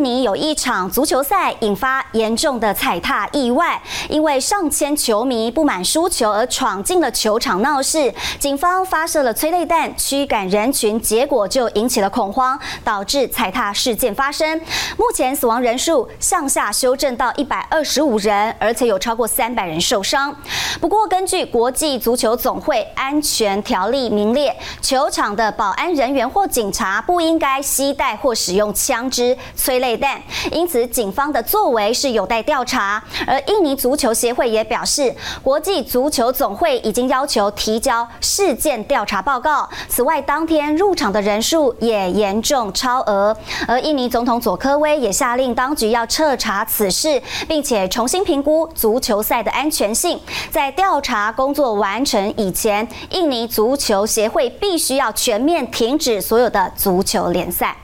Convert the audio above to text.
印尼有一场足球赛引发严重的踩踏意外，因为上千球迷不满输球而闯进了球场闹事，警方发射了催泪弹驱赶人群，结果就引起了恐慌，导致踩踏事件发生。目前死亡人数向下修正到一百二十五人，而且有超过三百人受伤。不过，根据国际足球总会安全条例明列，球场的保安人员或警察不应该携带或使用枪支。催泪因此警方的作为是有待调查。而印尼足球协会也表示，国际足球总会已经要求提交事件调查报告。此外，当天入场的人数也严重超额。而印尼总统佐科威也下令当局要彻查此事，并且重新评估足球赛的安全性。在调查工作完成以前，印尼足球协会必须要全面停止所有的足球联赛。